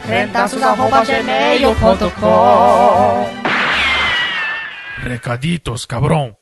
crentaços.gmail.com Recaditos, cabrão.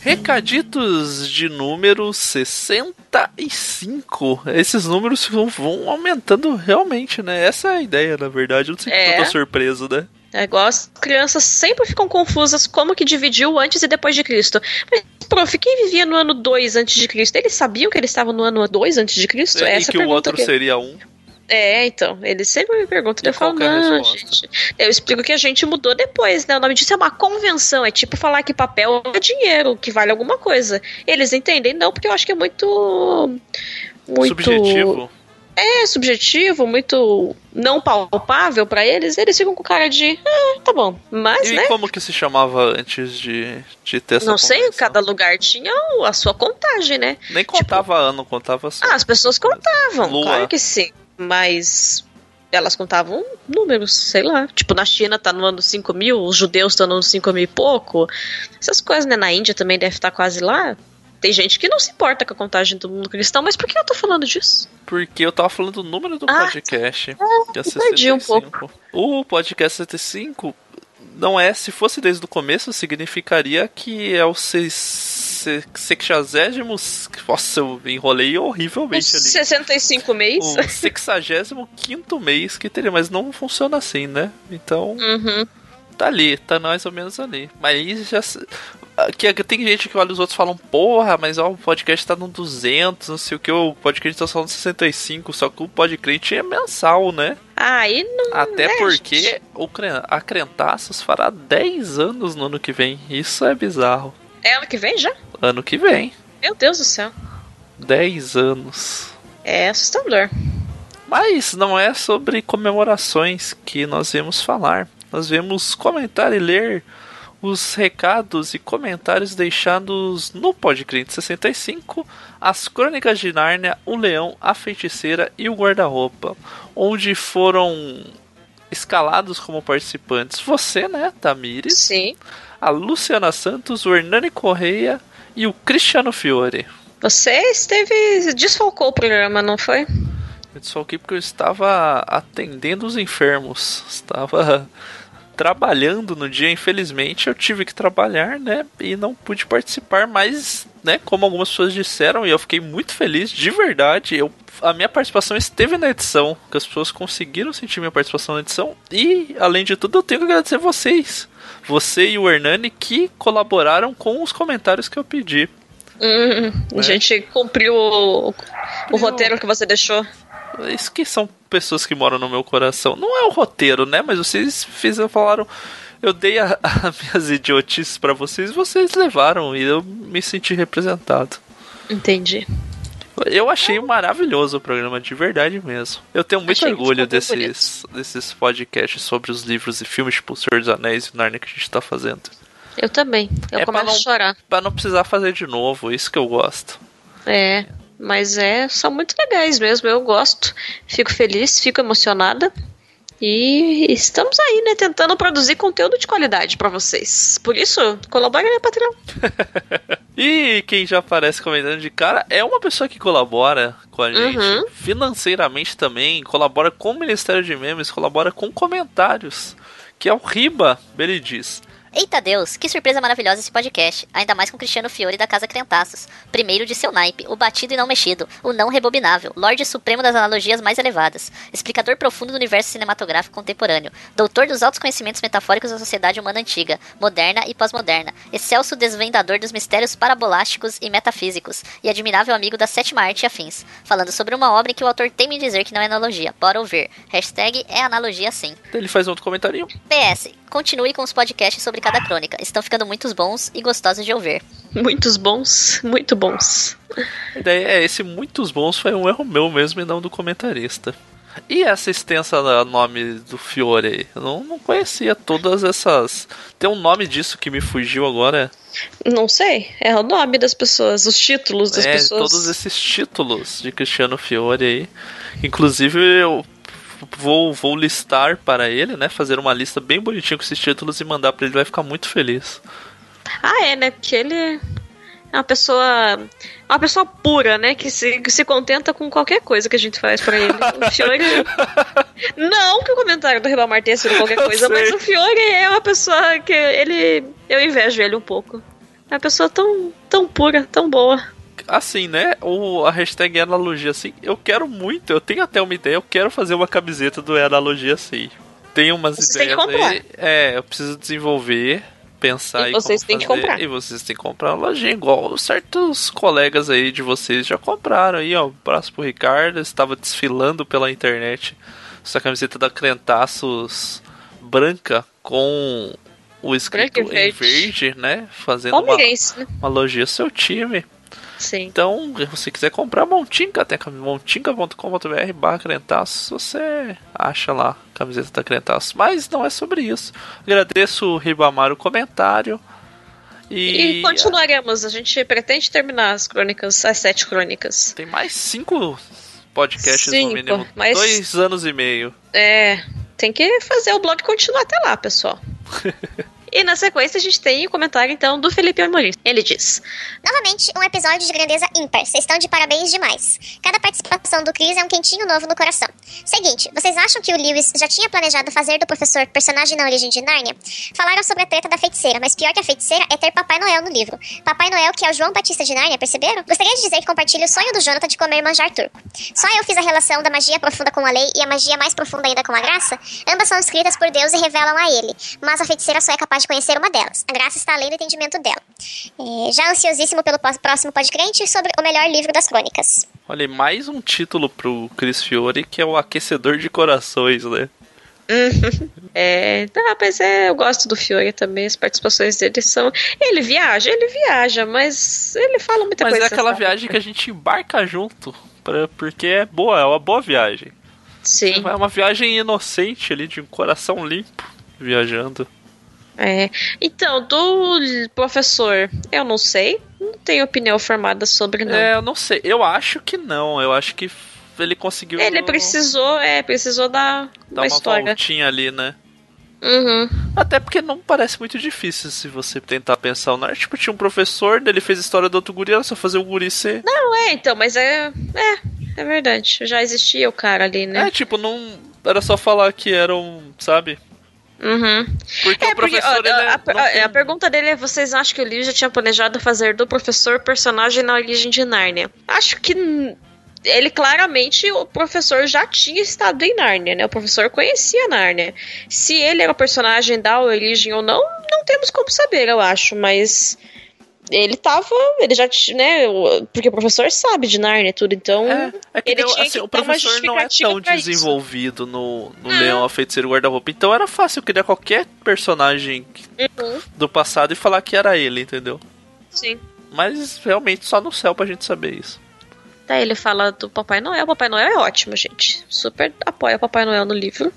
Recaditos de número 65. Esses números vão, vão aumentando realmente, né? Essa é a ideia, na verdade. Eu não sei É. que eu tô surpreso, né? É igual as crianças sempre ficam confusas como que dividiu antes e depois de Cristo. Mas, prof, quem vivia no ano 2 antes de Cristo? Eles sabiam que eles estavam no ano 2 antes de Cristo? e Essa que o outro que... seria um. É, então, eles sempre me perguntam, E eu falo, é não, gente. Eu explico que a gente mudou depois, né? O nome disso é uma convenção, é tipo falar que papel é dinheiro, que vale alguma coisa. Eles entendem, não, porque eu acho que é muito. Muito. Subjetivo. É subjetivo, muito não palpável pra eles, eles ficam com cara de. Ah, tá bom. Mas, E né? como que se chamava antes de, de ter essa Não sei, convenção? cada lugar tinha a sua contagem, né? Nem contava ano, contava só. Ah, as pessoas contavam, Lua. claro que sim. Mas elas contavam números, sei lá. Tipo, na China tá no ano 5 mil, os judeus estão no ano 5 mil e pouco. Essas coisas, né? Na Índia também deve estar quase lá. Tem gente que não se importa com a contagem do mundo cristão, mas por que eu tô falando disso? Porque eu tava falando do número do Ah, podcast. que é perdi um 65. O podcast 65 não é, se fosse desde o começo, significaria que é o seis- se- sexagésimo. Nossa, eu enrolei horrivelmente ali. 65 mês. O sexagésimo quinto mês que teria, mas não funciona assim, né? Então, Uhum. tá ali, tá mais ou menos ali. Mas já. Que, que tem gente que olha os outros e falam, porra, mas ó, o podcast tá no 200, não sei o que, o podcast tá só no 65, só que o podcast é mensal, né? Aí não. Até né, porque o a Crentaços fará 10 anos no ano que vem. Isso é bizarro. É ano que vem já? Ano que vem. Meu Deus do céu. 10 anos. É assustador. Mas não é sobre comemorações que nós viemos falar. Nós viemos comentar e ler os recados e comentários deixados no Podcrente 65, as Crônicas de Nárnia, o Leão, a Feiticeira e o Guarda-Roupa, onde foram escalados como participantes você, né, Tamires, Sim. a Luciana Santos, o Hernani Correia e o Cristiano Fiore. Você esteve. desfalcou o programa, não foi? Eu desfalquei porque eu estava atendendo os enfermos. Estava trabalhando no dia, infelizmente eu tive que trabalhar, né? E não pude participar, mas, né, como algumas pessoas disseram, e eu fiquei muito feliz, de verdade. Eu, a minha participação esteve na edição, que as pessoas conseguiram sentir minha participação na edição. E, além de tudo, eu tenho que agradecer vocês. Você e o Hernani que colaboraram com os comentários que eu pedi. Hum, É. A gente cumpriu o, o roteiro que você deixou. Isso que são pessoas que moram no meu coração. Não é o roteiro, né? Mas vocês fizeram, falaram. Eu dei as minhas idiotices pra vocês, vocês levaram e eu me senti representado. Entendi. Eu achei maravilhoso o programa, de verdade mesmo. Eu tenho muito Achei, orgulho ficou bem desses, desses podcasts sobre os livros e filmes, tipo O Senhor dos Anéis e Narnia que a gente tá fazendo. Eu também. Eu É começo não- a chorar. Pra não precisar fazer de novo, isso que eu gosto. É, mas é, são muito legais mesmo. Eu gosto. Fico feliz, fico emocionada. E estamos aí, né, tentando produzir conteúdo de qualidade pra vocês. Por isso, colabore no Patreon. E quem já aparece comentando de cara é uma pessoa que colabora com a gente Uhum. financeiramente também, colabora com o Ministério de Memes, colabora com comentários, que é o Riba, ele diz. Eita Deus, que surpresa maravilhosa esse podcast. Ainda mais com Cristiano Fiore da Casa Crentaços. Primeiro de seu naipe, o batido e não mexido, o não rebobinável, Lorde Supremo das analogias mais elevadas, explicador profundo do universo cinematográfico contemporâneo, doutor dos altos conhecimentos metafóricos da sociedade humana antiga, moderna e pós-moderna, excelso desvendador dos mistérios parabolásticos e metafísicos, e admirável amigo da sétima arte e afins, falando sobre uma obra em que o autor teme dizer que não é analogia. Bora ouvir. Hashtag é analogia sim. Ele faz outro comentário. PS, continue com os podcasts sobre cada crônica. Estão ficando muito bons e gostosos de ouvir. Muitos bons, muito bons. A ideia é esse muitos bons foi um erro meu mesmo e não do comentarista. E essa extensa nome do Fiore aí? Eu não, não conhecia todas essas. Tem um nome disso que me fugiu agora. Não sei, é o nome das pessoas, os títulos das é, pessoas. todos esses títulos de Cristiano Fiore aí. Inclusive eu vou, vou listar para ele, né? Fazer uma lista bem bonitinha com esses títulos e mandar para ele, vai ficar muito feliz. Ah, é, né? Porque ele é uma pessoa. Uma pessoa pura, né? Que se, que se contenta com qualquer coisa que a gente faz pra ele. O Fiore. Não que o comentário do Ribamar tenha sido qualquer coisa, mas o Fiore é uma pessoa que ele. Eu invejo ele um pouco. É uma pessoa tão, tão pura, tão boa. Assim, né? O, a hashtag é analogia assim. Eu quero muito, eu tenho até uma ideia, eu quero fazer uma camiseta do é analogia assim. Tem umas ideias aí. É, eu preciso desenvolver, pensar E vocês têm que comprar. E vocês têm que comprar uma lojinha, igual certos colegas aí de vocês já compraram aí, ó. Um abraço pro Ricardo, estava desfilando pela internet essa camiseta da Crentaços branca com o escrito Branca em verde, né? Fazendo uma, né? uma ao seu time. Sim. Então, se você quiser comprar Montinca, tem a montinca.com.br barra crentaço, você acha lá a camiseta da Crentaço. Mas não é sobre isso. Agradeço o Ribamar o comentário. E, E continuaremos. A gente pretende terminar as crônicas, as sete crônicas. tem mais cinco podcasts Cinco, no mínimo. mas- Dois anos e meio. É, tem que fazer o blog continuar até lá, pessoal. e na sequência a gente tem o comentário então do Felipe Amorim. Ele diz: Novamente, um episódio de grandeza ímpar. Vocês estão de parabéns demais. Cada participação do Chris é um quentinho novo no coração. Seguinte, vocês acham que o Lewis já tinha planejado fazer do professor personagem na origem de Nárnia? Falaram sobre a treta da feiticeira, mas pior que a feiticeira é ter Papai Noel no livro. Papai Noel, que é o João Batista de Nárnia, perceberam? Gostaria de dizer que compartilho o sonho do Jonathan de comer manjar turco. Só eu fiz a relação da magia profunda com a lei e a magia mais profunda ainda com a graça. Ambas são escritas por Deus e revelam a ele, mas a feiticeira só é capaz de conhecer uma delas. A graça está além do entendimento dela. É, já ansiosíssimo pelo próximo podcast sobre o melhor livro das crônicas. Olha, e mais um título pro Chris Fiore, que é o Aquecedor de Corações, né? É, tá, mas é, eu gosto do Fiore também, as participações dele são. Ele viaja, ele viaja, mas ele fala muita Mas coisa. é aquela viagem que a gente embarca junto, pra, porque é boa, é uma boa viagem. Sim. É uma viagem inocente ali, de um coração limpo, viajando. É. Então, do professor, eu não sei. Não tenho opinião formada sobre, não. É, eu não sei, eu acho que não, eu acho que ele conseguiu Ele precisou, é, precisou dar dar uma história. voltinha ali, né? Uhum. Até porque não parece muito difícil se você tentar pensar. Não, tipo, tinha um professor, ele fez a história do outro guri, era só fazer o guri ser. Não, é, então, mas é. É, é verdade. Já existia o cara ali, né? É, tipo, não. Era só falar que era um. Sabe? Uhum. Porque É, o porque professor. ó, ele é- a, a- tem- a pergunta dele é: vocês acham que o Lewis já tinha planejado fazer do professor personagem na origem de Nárnia? Acho que ele claramente, o professor já tinha estado em Nárnia, né? O professor conhecia Nárnia. Se ele era o personagem da origem ou não, não temos como saber, eu acho, mas. Ele tava, ele já tinha, né? Porque o professor sabe de Nárnia e tudo, então. É, é que ele deu- tinha assim, que o professor não é tão pra isso. desenvolvido no, no. Leão, a Feiticeiro e Guarda-Roupa. Então era fácil criar qualquer personagem Uhum, do passado e falar que era ele, entendeu? sim. Mas realmente só no céu pra gente saber isso. Daí ele fala do Papai Noel. Papai Noel é ótimo, gente. Super apoia Papai Noel no livro.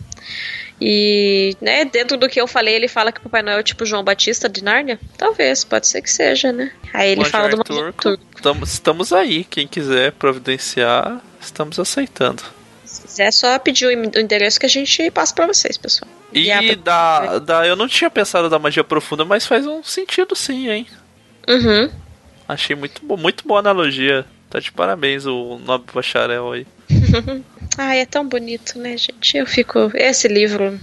E, né, dentro do que eu falei, ele fala que o Papai Noel é tipo João Batista de Nárnia? Talvez, pode ser que seja, né? Aí ele fala do Manjar Turco. Estamos, estamos aí. Quem quiser providenciar, estamos aceitando. Se quiser, só pedir o en- o endereço que a gente passa pra vocês, pessoal. E pra- da, da. Eu não tinha pensado da magia profunda, mas faz um sentido sim, hein? Uhum. Achei muito, muito boa analogia. Tá de parabéns o nobre bacharel aí. Ai, é tão bonito, né, gente? Eu fico. Esse livro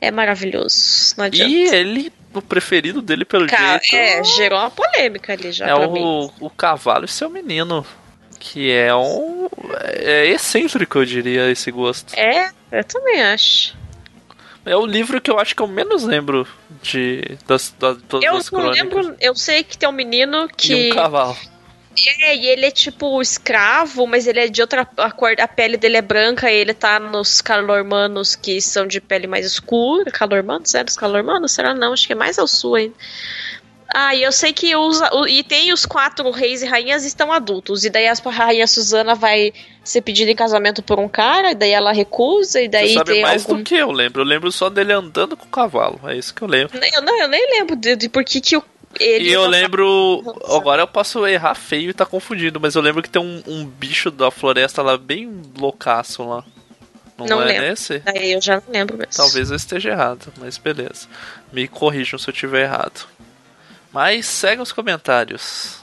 é maravilhoso. Não adianta. E ele, o preferido dele pelo Ca- jeito. é, gerou uma polêmica ali já é pra mim. o, o cavalo e seu menino. Que é um. É excêntrico, eu diria, esse gosto. É, eu também acho. É o livro que eu acho que eu menos lembro de das, das, todas Eu não crônicas. lembro, eu sei que tem um menino E que. um cavalo. É, e ele é tipo escravo, mas ele é de outra a cor, a pele dele é branca, e ele tá nos calormanos que são de pele mais escura. Calormanos? É dos calormanos? Será não? Acho que é mais ao sul ainda. Ah, e eu sei que usa. E tem os quatro reis e rainhas estão adultos. E daí a rainha Susana vai ser pedida em casamento por um cara, e daí ela recusa, e daí Você sabe tem mais algum... do que eu lembro. Eu lembro só dele andando com o cavalo. É isso que eu lembro. Eu, não, eu nem lembro de, de por que, que o. Ele E eu só- lembro. Agora eu posso errar feio e tá confundindo, mas eu lembro que tem um, um bicho da floresta lá bem loucaço lá. Não, Não é lembro. nesse? Aí eu já não lembro mesmo. Talvez eu esteja errado, mas beleza. Me corrijam se eu tiver errado. Mas segue os comentários.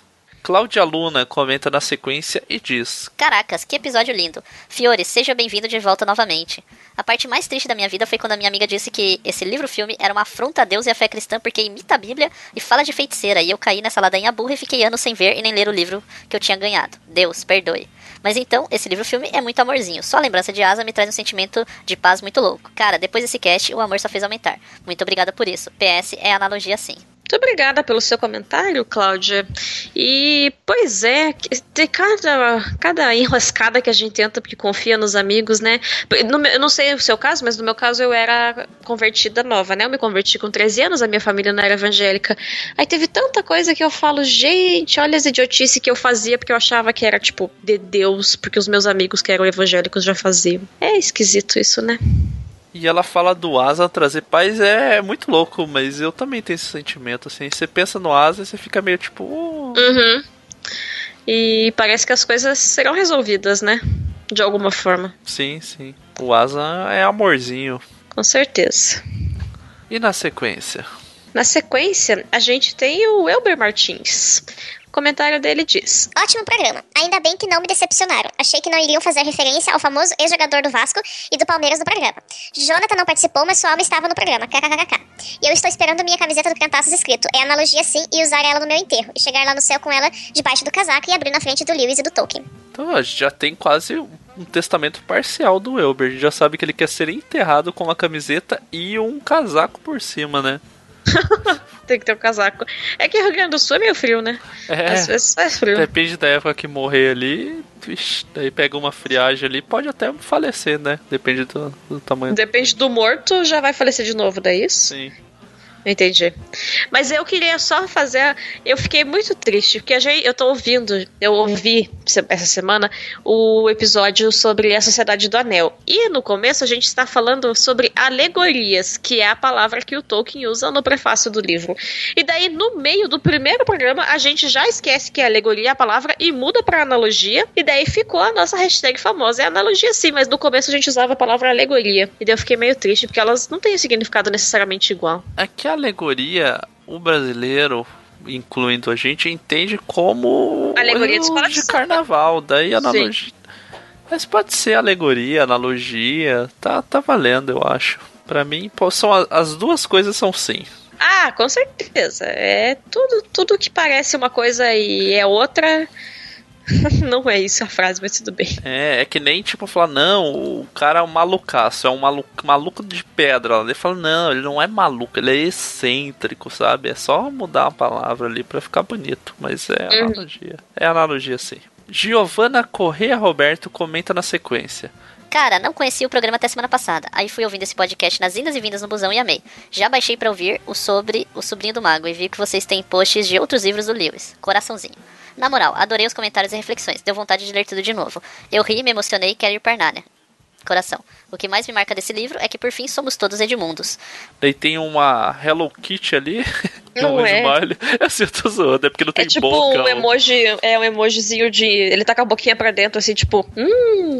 Cláudia Luna comenta na sequência e diz: Caracas, que episódio lindo. Fiore, seja bem-vindo de volta novamente. A parte mais triste da minha vida foi quando a minha amiga disse que esse livro-filme era uma afronta a Deus e a fé cristã porque imita a Bíblia e fala de feiticeira, e eu caí nessa ladainha burra e fiquei anos sem ver e nem ler o livro que eu tinha ganhado. Deus, perdoe. Mas então, esse livro-filme é muito amorzinho. Só a lembrança de Asa me traz um sentimento de paz muito louco. Cara, depois desse cast, o amor só fez aumentar. Muito obrigada por isso. PS é analogia sim. Muito obrigada pelo seu comentário, Cláudia. E, pois é, de cada, cada enroscada que a gente tenta porque confia nos amigos, né? No eu não sei o seu caso, mas no meu caso eu era convertida nova, né? Eu me converti com 13 anos, a minha família não era evangélica. Aí teve tanta coisa que eu falo, gente, olha as idiotices que eu fazia porque eu achava que era, tipo, de Deus, porque os meus amigos que eram evangélicos já faziam. É esquisito isso, né? E ela fala do Asa trazer paz, é, muito louco, mas eu também tenho esse sentimento, assim. Você pensa no Asa e você fica meio tipo. "Oh". Uhum. E parece que as coisas serão resolvidas, né? De alguma forma. Sim, sim. O Asa é amorzinho. Com certeza. E na sequência? Na sequência, a gente tem o Elber Martins. O comentário dele diz: Ótimo programa. Ainda bem que não me decepcionaram. Achei que não iriam fazer referência ao famoso ex-jogador do Vasco e do Palmeiras no programa. Jonathan não participou, mas sua alma estava no programa. KKKK. E eu estou esperando minha camiseta do Cantaços escrito É analogia sim e usar ela no meu enterro. E chegar lá no céu com ela debaixo do casaco e abrir na frente do Lewis e do Tolkien. Então a gente já tem quase um testamento parcial do Elber. A gente já sabe que ele quer ser enterrado com uma camiseta e um casaco por cima, né? Tem que ter um casaco. É que Rio Grande do Sul é meio frio, né? É. Às vezes faz frio. Depende da época que morrer ali. Vixe, daí pega uma friagem ali, pode até falecer, né? Depende do, do tamanho. Depende do morto, já vai falecer de novo, daí isso? Sim. Entendi. Mas eu queria só fazer. Eu fiquei muito triste, porque a gente, eu tô ouvindo, eu ouvi essa semana o episódio sobre a Sociedade do Anel. E no começo a gente está falando sobre alegorias, que é a palavra que o Tolkien usa no prefácio do livro. E daí, no meio do primeiro programa, a gente já esquece que é alegoria a palavra e muda pra analogia. E daí ficou a nossa hashtag famosa. É analogia sim, mas no começo a gente usava a palavra alegoria. E daí eu fiquei meio triste, porque elas não têm significado necessariamente igual. É que a alegoria, o brasileiro, incluindo a gente, entende como Alegoria de de carnaval. Daí analogia. Mas pode ser alegoria, analogia, tá, tá valendo, eu acho. Pra mim, são as duas coisas são sim. Ah, com certeza. É tudo, tudo que parece uma coisa e é outra. Não é isso a frase, mas tudo bem. É, é que nem tipo falar, não, o cara é um malucaço, é um maluco, maluco de pedra. Ele fala, não, ele não é maluco, ele é excêntrico, sabe? É só mudar a palavra ali pra ficar bonito. Mas é Uhum. analogia. É analogia sim. Giovanna Correa Roberto comenta na sequência. Cara, não conhecia o programa até semana passada. Aí fui ouvindo esse podcast nas indas e vindas no busão e amei. Já baixei pra ouvir o sobre o Sobrinho do Mago e vi que vocês têm posts de outros livros do Lewis. Coraçãozinho. Na moral, adorei os comentários e reflexões. Deu vontade de ler tudo de novo. Eu ri, me emocionei e quero ir pra Nárnia. Coração. O que mais me marca desse livro é que por fim somos todos Edmundos. Daí tem uma Hello Kitty ali. Não um é. Baile. Assim, eu tô zoando, é porque não tem É tipo boca. um emoji, é um emojizinho de. Ele tá com a boquinha pra dentro, assim, tipo, hum,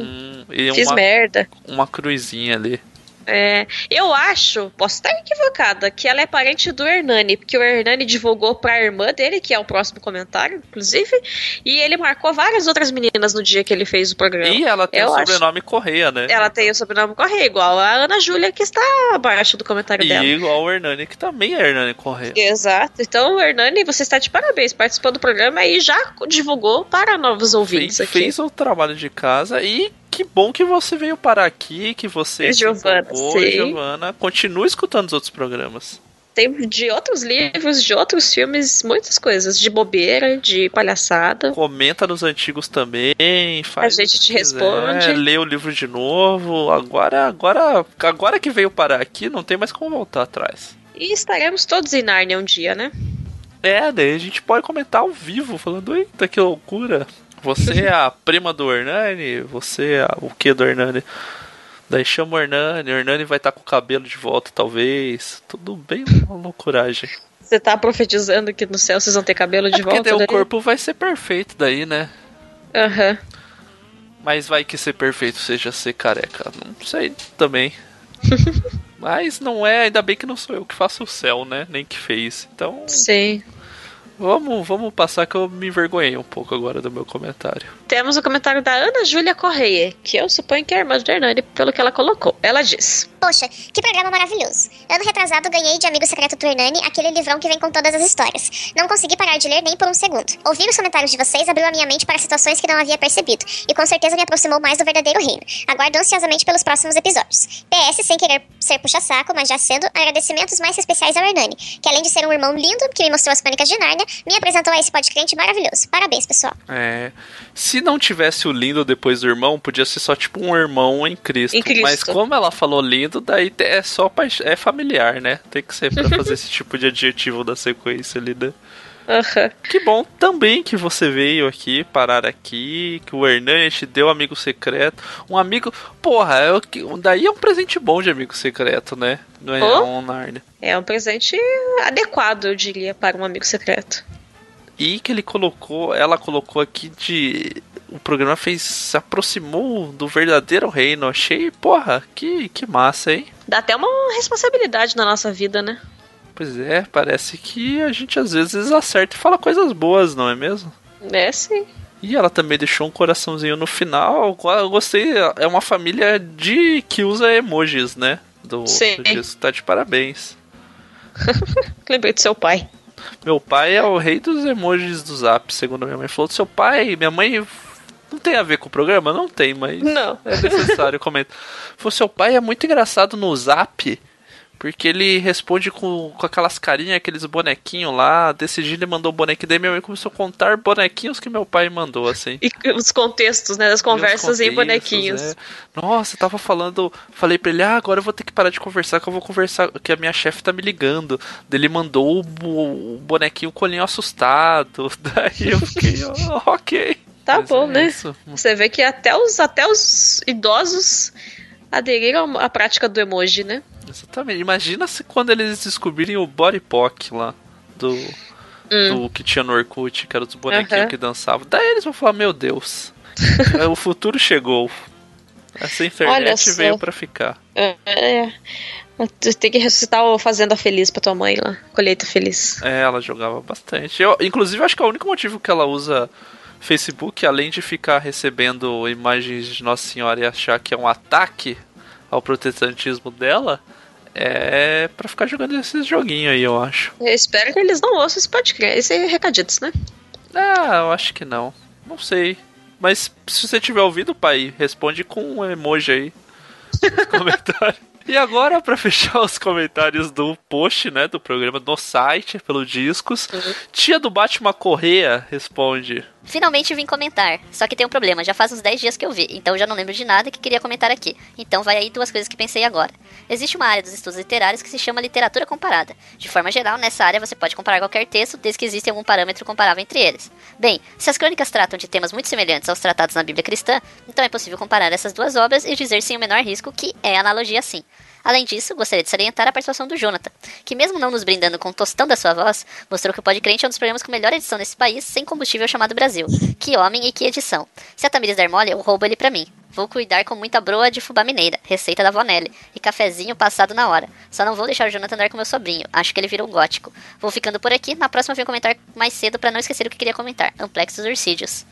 Hum, e fiz uma, merda. uma cruzinha ali. É, eu acho, posso estar equivocada, que ela é parente do Hernani, porque o Hernani divulgou pra irmã dele, que é o próximo comentário, inclusive, e ele marcou várias outras meninas no dia que ele fez o programa. E ela tem Eu o acho. sobrenome Correia, né? Ela tem o sobrenome Correia, igual a Ana Júlia, que está abaixo do comentário E dela. igual o Hernani, que também é Hernani Correia. Exato. Então, Hernani, você está de parabéns, participou do programa e já divulgou para novos ouvintes fez, aqui. fez o trabalho de casa e que bom que você veio parar aqui, que você Giovana, sim. Giovana. Continua escutando os outros programas. Tem de outros livros, de outros filmes, muitas coisas. De bobeira, de palhaçada. Comenta nos antigos também. Faz A gente te responde. Lê o livro de novo. Agora, agora, agora que veio parar aqui, não tem mais como voltar atrás. E estaremos todos em Nárnia um dia, né? É, daí a gente pode comentar ao vivo, falando, eita, que loucura. Você é a prima do Hernani, você é a- o que do Hernani? Daí chama o Hernani, o Hernani vai estar com o cabelo de volta, talvez. Tudo bem uma loucuragem. Você tá profetizando que no céu vocês vão ter cabelo de É porque volta? daí o corpo vai ser perfeito daí, né? Aham. Mas vai que ser perfeito seja ser careca. Não sei também. Mas não é, ainda bem que não sou eu que faço o céu, né? Nem que fez. Então, Sim. Vamos, vamos passar que eu me envergonhei um pouco agora do meu comentário. Temos o comentário da Ana Júlia Correia, que eu suponho que é a irmã do Hernani, pelo que ela colocou. Ela diz: Poxa, que programa maravilhoso. Ano retrasado ganhei de Amigo Secreto do Hernani aquele livrão que vem com todas as histórias. Não consegui parar de ler nem por um segundo. Ouvir os comentários de vocês abriu a minha mente para situações que não havia percebido, e com certeza me aproximou mais do verdadeiro reino. Aguardo ansiosamente pelos próximos episódios. PS, sem querer ser puxa-saco, mas já sendo, agradecimentos mais especiais ao Hernani, que além de ser um irmão lindo que me mostrou as crônicas de Nárnia, me apresentou a esse podcast maravilhoso. Parabéns, pessoal. É. Se não tivesse o lindo depois do irmão, podia ser só tipo um irmão em Cristo. Em Cristo. Mas como ela falou lindo, daí é só é familiar, né? Tem que ser pra fazer esse tipo de adjetivo da sequência ali, né? Aham. Que bom também que você veio aqui, parar aqui, que o Hernani te deu amigo secreto. Um amigo. Porra, é o que- daí é um presente bom de amigo secreto, né? Não é Oh. um Narnia. É um presente adequado, eu diria, para um amigo secreto. E que ele colocou, ela colocou aqui de. O programa fez. se aproximou do verdadeiro reino. Achei, porra, que, que massa, hein? Dá até uma responsabilidade na nossa vida, né? Pois é, parece que a gente às vezes acerta e fala coisas boas, não é mesmo? É sim. E ela também deixou um coraçãozinho no final. Eu gostei, é uma família de que usa emojis, né? Do, Sim. do disco. Tá de parabéns. Lembrei do seu pai. Meu pai é o rei dos emojis do Zap, segundo minha mãe. Falou seu pai, minha mãe. Não tem a ver com o programa? Não tem, mas. Não. É necessário comentar. Falou, seu pai é muito engraçado no Zap. Porque ele responde com, com aquelas carinhas, aqueles bonequinhos lá. Desse dia ele mandou o bonequinho. Daí minha mãe começou a contar bonequinhos que meu pai mandou, assim. E os contextos, né, das conversas em Meus bonequinhos. é. Nossa, eu tava falando, falei pra ele, ah, agora eu vou ter que parar de conversar, que eu vou conversar, que a minha chefe tá me ligando. Daí ele mandou o, o bonequinho colinho assustado. Daí eu fiquei, "Oh, ok. Tá Mas bom, é né? isso. Você vê que até os, até os idosos aderiram à prática do emoji, né? Exatamente. Imagina se quando eles descobrirem o body pock lá do, do que tinha no Orkut, que era dos bonequinhos Hum. Aham. que dançavam. Daí eles vão falar, meu Deus, é, o futuro chegou. Essa internet veio pra ficar. É. é. Tu tem que ressuscitar o Fazenda Feliz pra tua mãe lá. Colheita Feliz. É, ela jogava bastante. Eu, inclusive, acho que é o único motivo que ela usa Facebook, além de ficar recebendo imagens de Nossa Senhora e achar que é um ataque ao protestantismo dela, é pra ficar jogando esses joguinhos aí, eu acho. Eu espero que eles não ouçam esse podcast, esse recaditos, né? Ah, eu acho que não. Não sei. Mas se você tiver ouvido, pai, responde com um emoji aí nos comentários. E agora, pra fechar os comentários do post, né, do programa no site, pelo Discos, tia do Batman Correia responde. Finalmente vim comentar. Só que tem um problema, já faz uns 10 dias que eu vi, então já não lembro de nada que queria comentar aqui. Então vai aí duas coisas que pensei agora. Existe uma área dos estudos literários que se chama literatura comparada. De forma geral, nessa área você pode comparar qualquer texto, desde que exista algum parâmetro comparável entre eles. Bem, se as crônicas tratam de temas muito semelhantes aos tratados na Bíblia cristã, então é possível comparar essas duas obras e dizer sem o menor risco que é analogia sim. Além disso, gostaria de salientar a participação do Jonathan, que mesmo não nos brindando com o tostão da sua voz, mostrou que o Podcrente é um dos programas com melhor edição nesse país, sem combustível chamado Brasil. Que homem e que edição. Se a Tamires der mole, eu roubo ele pra mim. Vou cuidar com muita broa de fubá mineira, receita da Vonelli, e cafezinho passado na hora. Só não vou deixar o Jonathan andar com meu sobrinho, acho que ele virou gótico. Vou ficando por aqui, na próxima eu comentar mais cedo pra não esquecer o que queria comentar. Amplexos Urcídeos.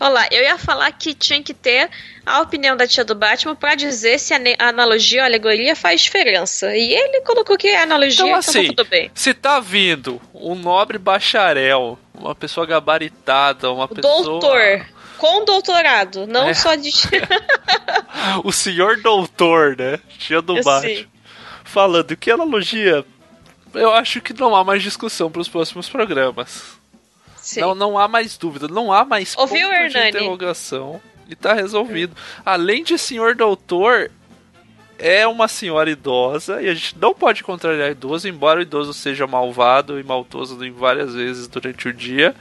Olá, eu ia falar que tinha que ter a opinião da tia do Batman pra dizer se a, analogia ou alegoria faz diferença. E ele colocou que é analogia, Então, então, assim, tá tudo bem. se tá vindo um nobre bacharel, uma pessoa gabaritada, uma pessoa. Doutor, com doutorado, não É. só de. O senhor doutor, né? Tia do sei. Falando que analogia eu acho que não há mais discussão para os próximos programas. Sim. Não, não há mais dúvida, não há mais Ouviu, ponto de Hernani? interrogação. E tá resolvido. Além de senhor doutor, é uma senhora idosa e a gente não pode contrariar idoso, embora o idoso seja malvado e maldoso em várias vezes durante o dia.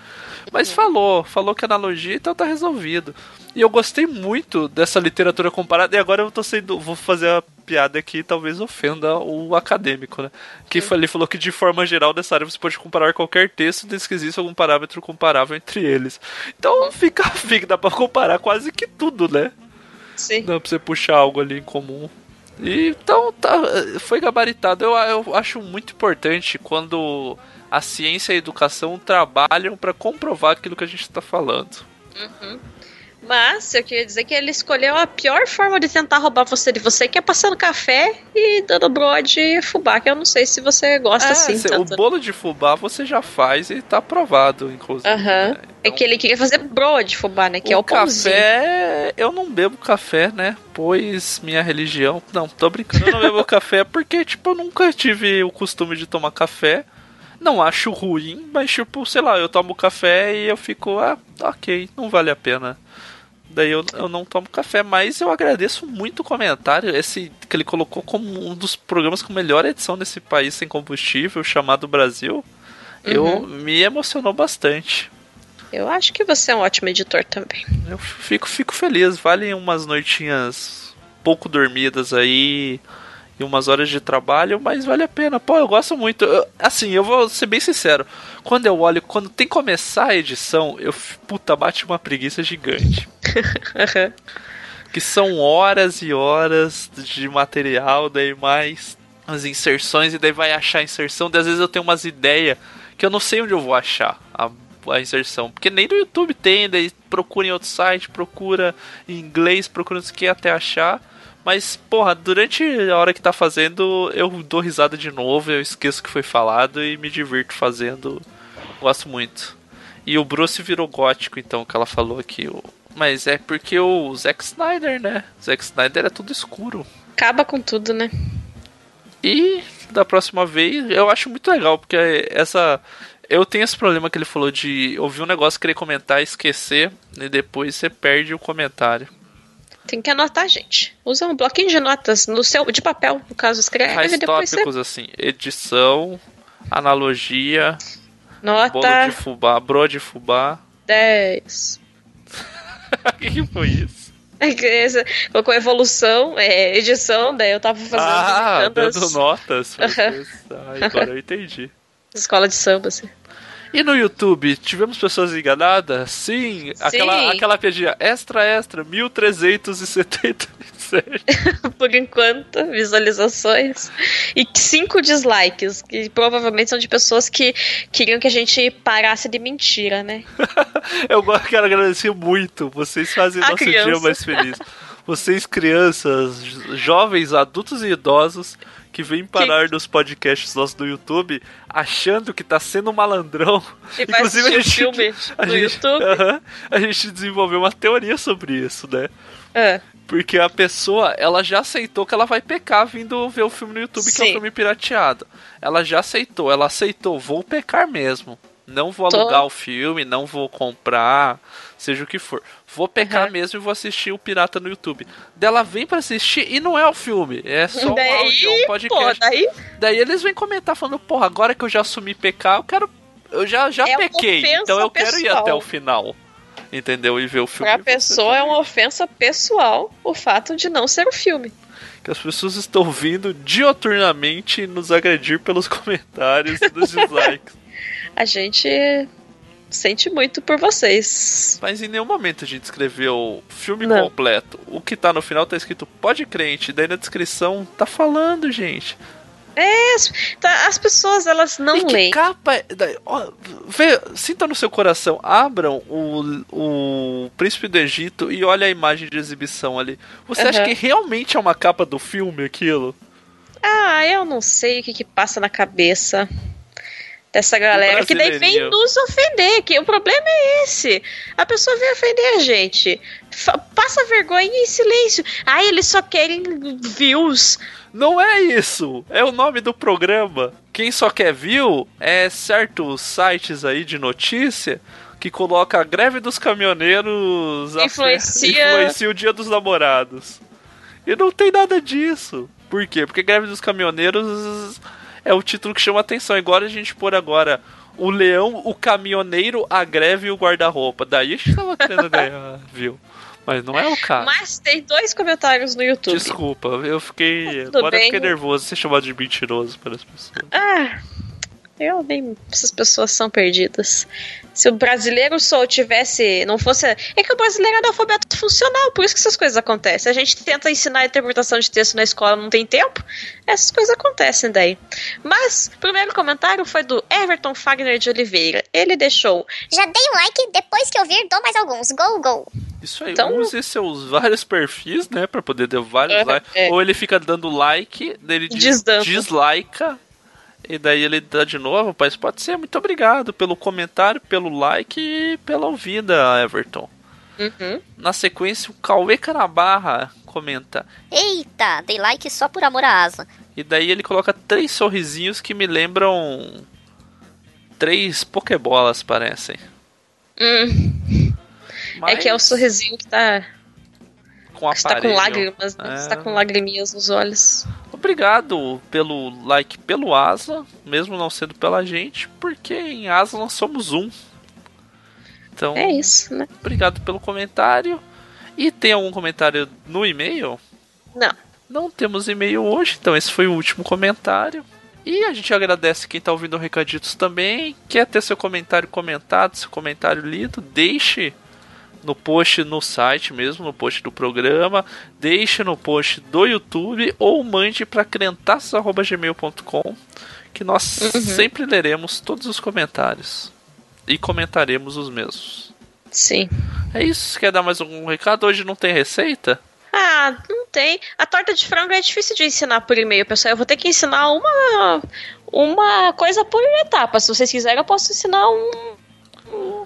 Mas falou, falou que analogia, então tá resolvido. E eu gostei muito dessa literatura comparada, e agora eu tô sendo. Vou fazer a piada aqui, talvez ofenda o acadêmico, né? Que ele falou que de forma geral dessa área você pode comparar qualquer texto desde que exista algum parâmetro comparável entre eles. Então fica, fica, dá pra comparar quase que tudo, né? Sim. Dá pra você puxar algo ali em comum. E, então, tá, foi gabaritado. Eu, eu acho muito importante quando a ciência e a educação trabalham pra comprovar aquilo que a gente tá falando. Mas eu queria dizer que ele escolheu a pior forma de tentar roubar você de você, que é passando café e dando brode e fubá, que eu não sei se você gosta É, assim cê- o tanto. bolo de fubá você já faz e tá aprovado, inclusive. Aham. né? É que ele queria fazer brode fubá, né? Que é o pãozinho. café, eu não bebo café, né? Pois minha religião. Não, tô brincando, eu não bebo café porque, tipo, eu nunca tive o costume de tomar café. Não acho ruim, mas, tipo, sei lá, eu tomo café e eu fico, ah, ok, não vale a pena. Daí eu, eu não tomo café, mas eu agradeço muito o comentário. Esse que ele colocou como um dos programas com melhor edição nesse país sem combustível, chamado Brasil. Eu me emocionou bastante. Eu acho que você é um ótimo editor também. Eu fico, fico feliz. Valem umas noitinhas pouco dormidas aí e umas horas de trabalho, mas vale a pena. Pô, eu gosto muito. Eu- assim, eu vou ser bem sincero. Quando eu olho, quando tem que começar a edição, eu, puta, bate uma preguiça gigante. Que são horas e horas de material, daí mais as inserções, e daí vai achar a inserção. Daí às vezes eu tenho umas ideias que eu não sei onde eu vou achar a, a inserção. Porque nem no YouTube tem, daí procura em outro site, procura em inglês, procura não sei o que até achar. Mas, porra, durante a hora que tá fazendo, eu dou risada de novo, eu esqueço o que foi falado e me divirto fazendo. Gosto muito. E o Bruce virou gótico, então, que ela falou aqui. o- Mas é porque o Zack Snyder, né? Zack Snyder é tudo escuro. Acaba com tudo, né? E da próxima vez, eu acho muito legal, porque essa. Eu tenho esse problema que ele falou de ouvir um negócio, querer comentar, esquecer, e depois você perde o comentário. Tem que anotar, gente. Usa um bloquinho de notas no seu de papel, no caso, escreve Faz e depois você tópicos assim: edição, analogia, bolo nota de fubá, bro de fubá. 10. O que, foi isso? É essa- Colocou evolução, é, edição, daí eu tava fazendo ah, dando as- notas. Ah, agora eu entendi. escola de samba, assim. E no YouTube, tivemos pessoas enganadas? Sim, Aquela, aquela piadinha extra, extra, 1377. Por enquanto, visualizações. E cinco dislikes, que provavelmente são de pessoas que queriam que a gente parasse de mentira, né? Eu quero agradecer muito. Vocês fazem A nosso criança. dia mais feliz. Vocês, crianças, jo- jovens, adultos e idosos que vêm parar nos podcasts nossos do YouTube achando que tá sendo um malandrão. E vai assistir o filme a no gente, YouTube. Aham. a gente desenvolveu uma teoria sobre isso, né? É. Porque a pessoa, ela já aceitou que ela vai pecar vindo ver o filme no YouTube, que é um Sim. filme pirateado. Ela já aceitou, ela aceitou, vou pecar mesmo. Não vou Tô. alugar o filme, não vou comprar, seja o que for. Vou pecar Uhum. mesmo e vou assistir o pirata no YouTube. Dela vem pra assistir e não é o filme, é só um daí, áudio, é um pô, podcast. daí Daí eles vêm comentar falando, porra, agora que eu já assumi pecar, eu quero. Eu já, já É pequei, então eu quero ir pessoal. até o final. Entendeu? E ver o filme. pra pessoa é uma ofensa pessoal o fato de não ser o filme. que as pessoas estão vindo dioturnamente nos agredir pelos comentários e dos dislikes. A gente sente muito por vocês. Mas em nenhum momento a gente escreveu filme Não. completo. O que tá no final tá escrito pode crente, daí na descrição tá falando, gente. É, as, tá, as pessoas elas não e que leem. capa. é- ó, vê, sinta no seu coração, abram o, o Príncipe do Egito e olha a imagem de exibição ali. Você acha Aham. que realmente é uma capa do filme aquilo? Ah, eu não sei o que, que passa na cabeça dessa galera que daí vem nos ofender, que o problema é esse. A pessoa vem ofender a gente. Fa- passa vergonha em silêncio. Ah, eles só querem views. Não é isso! É o nome do programa. Quem só quer view é certos sites aí de notícia que coloca a greve dos caminhoneiros Influencia- influencia o dia dos namorados. E não tem nada disso. Por quê? Porque greve dos caminhoneiros é o título que chama atenção. Agora a gente pôr agora o leão, o caminhoneiro, a greve e o guarda-roupa. Daí a gente tava querendo ganhar, viu? Mas não é o caso. Mas tem dois comentários no YouTube. Desculpa, eu fiquei. Tudo agora eu bem. fiquei nervoso de ser chamado de mentiroso pelas pessoas. Ah, eu nem. Essas pessoas são perdidas. Se o brasileiro só tivesse. Não fosse. É que o brasileiro é analfabeto funcional, por isso que essas coisas acontecem. A gente tenta ensinar a interpretação de texto na escola, não tem tempo. Essas coisas acontecem daí. Mas, o primeiro comentário foi do Everton Fagner de Oliveira. Ele deixou. Já dei um like, depois que eu vir, dou mais alguns. Go, go. Isso aí, Então- use seus vários perfis, né? Pra poder dar vários É, likes. é. Ou ele fica dando like, ele dislika, e daí ele dá de novo. Mas pode ser, muito obrigado pelo comentário, pelo like e pela ouvida, Everton. Uhum. Na sequência, o Cauê Canabarra comenta. Eita, dei like só por amor à asa. E daí ele coloca três sorrisinhos que me lembram. Três Pokébolas, parecem. Hum, É que é o Mas sorrisinho que tá. Com Você tá com lágrimas, né? É. Você tá com lagriminhas nos olhos. Obrigado pelo like pelo Asla, mesmo não sendo pela gente, porque em Asla nós somos um. Então, É isso, né? obrigado pelo comentário. E tem algum comentário no e-mail? Não. Não temos e-mail hoje, então esse foi o último comentário. E a gente agradece quem está ouvindo o Recaditos também. Quer ter seu comentário comentado, seu comentário lido, deixe no post no site mesmo, no post do programa, deixe no post do YouTube ou mande para crentaços.gmail.com que nós sempre leremos todos os comentários e comentaremos os mesmos. Sim. É isso, quer dar mais algum recado? Hoje não tem receita? Ah, não tem. A torta de frango é difícil de ensinar por e-mail, pessoal. Eu vou ter que ensinar uma uma coisa por etapa. Se vocês quiserem, eu posso ensinar um. um-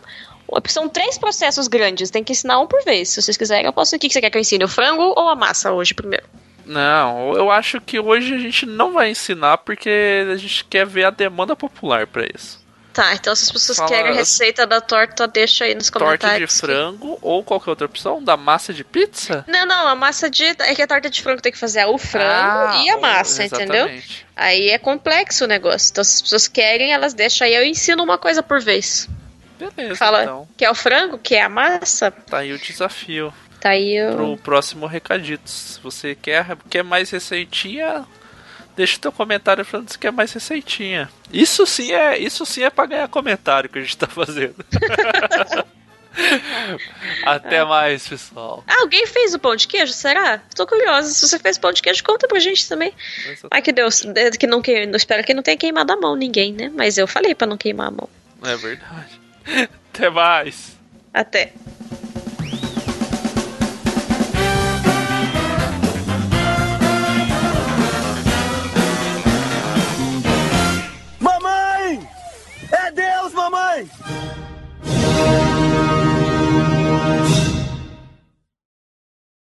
são três processos grandes, tem que ensinar um por vez. Se vocês quiserem, eu posso. O que você quer que eu ensine? O frango ou a massa hoje primeiro? Não, eu acho que hoje a gente não vai ensinar porque a gente quer ver a demanda popular pra isso. Tá, então se as pessoas Fala- querem a receita da torta, deixa aí nos Torta de comentários. frango ou qualquer outra opção da massa de pizza? Não, não, a massa de. É que a torta de frango tem que fazer o frango Ah, e a massa, entendeu? exatamente. Aí é complexo o negócio. Então, se as pessoas querem, elas deixam aí. Eu ensino uma coisa por vez. Beleza, Fala então. que é o frango, que é a massa. Tá aí o desafio Tá aí o. pro próximo Recaditos. Se você quer, quer mais receitinha, deixa o teu comentário falando se quer mais receitinha. Isso sim é, isso sim é pra ganhar comentário que a gente tá fazendo. Até mais, pessoal. Ah, alguém fez o pão de queijo? Será? Tô curiosa. Se você fez pão de queijo, conta pra gente também. Ai que Deus, é que não que, espero que não tenha queimado a mão ninguém, né? Mas eu falei pra não queimar a mão. É verdade. Até mais. Até. Mamãe! É Deus, mamãe!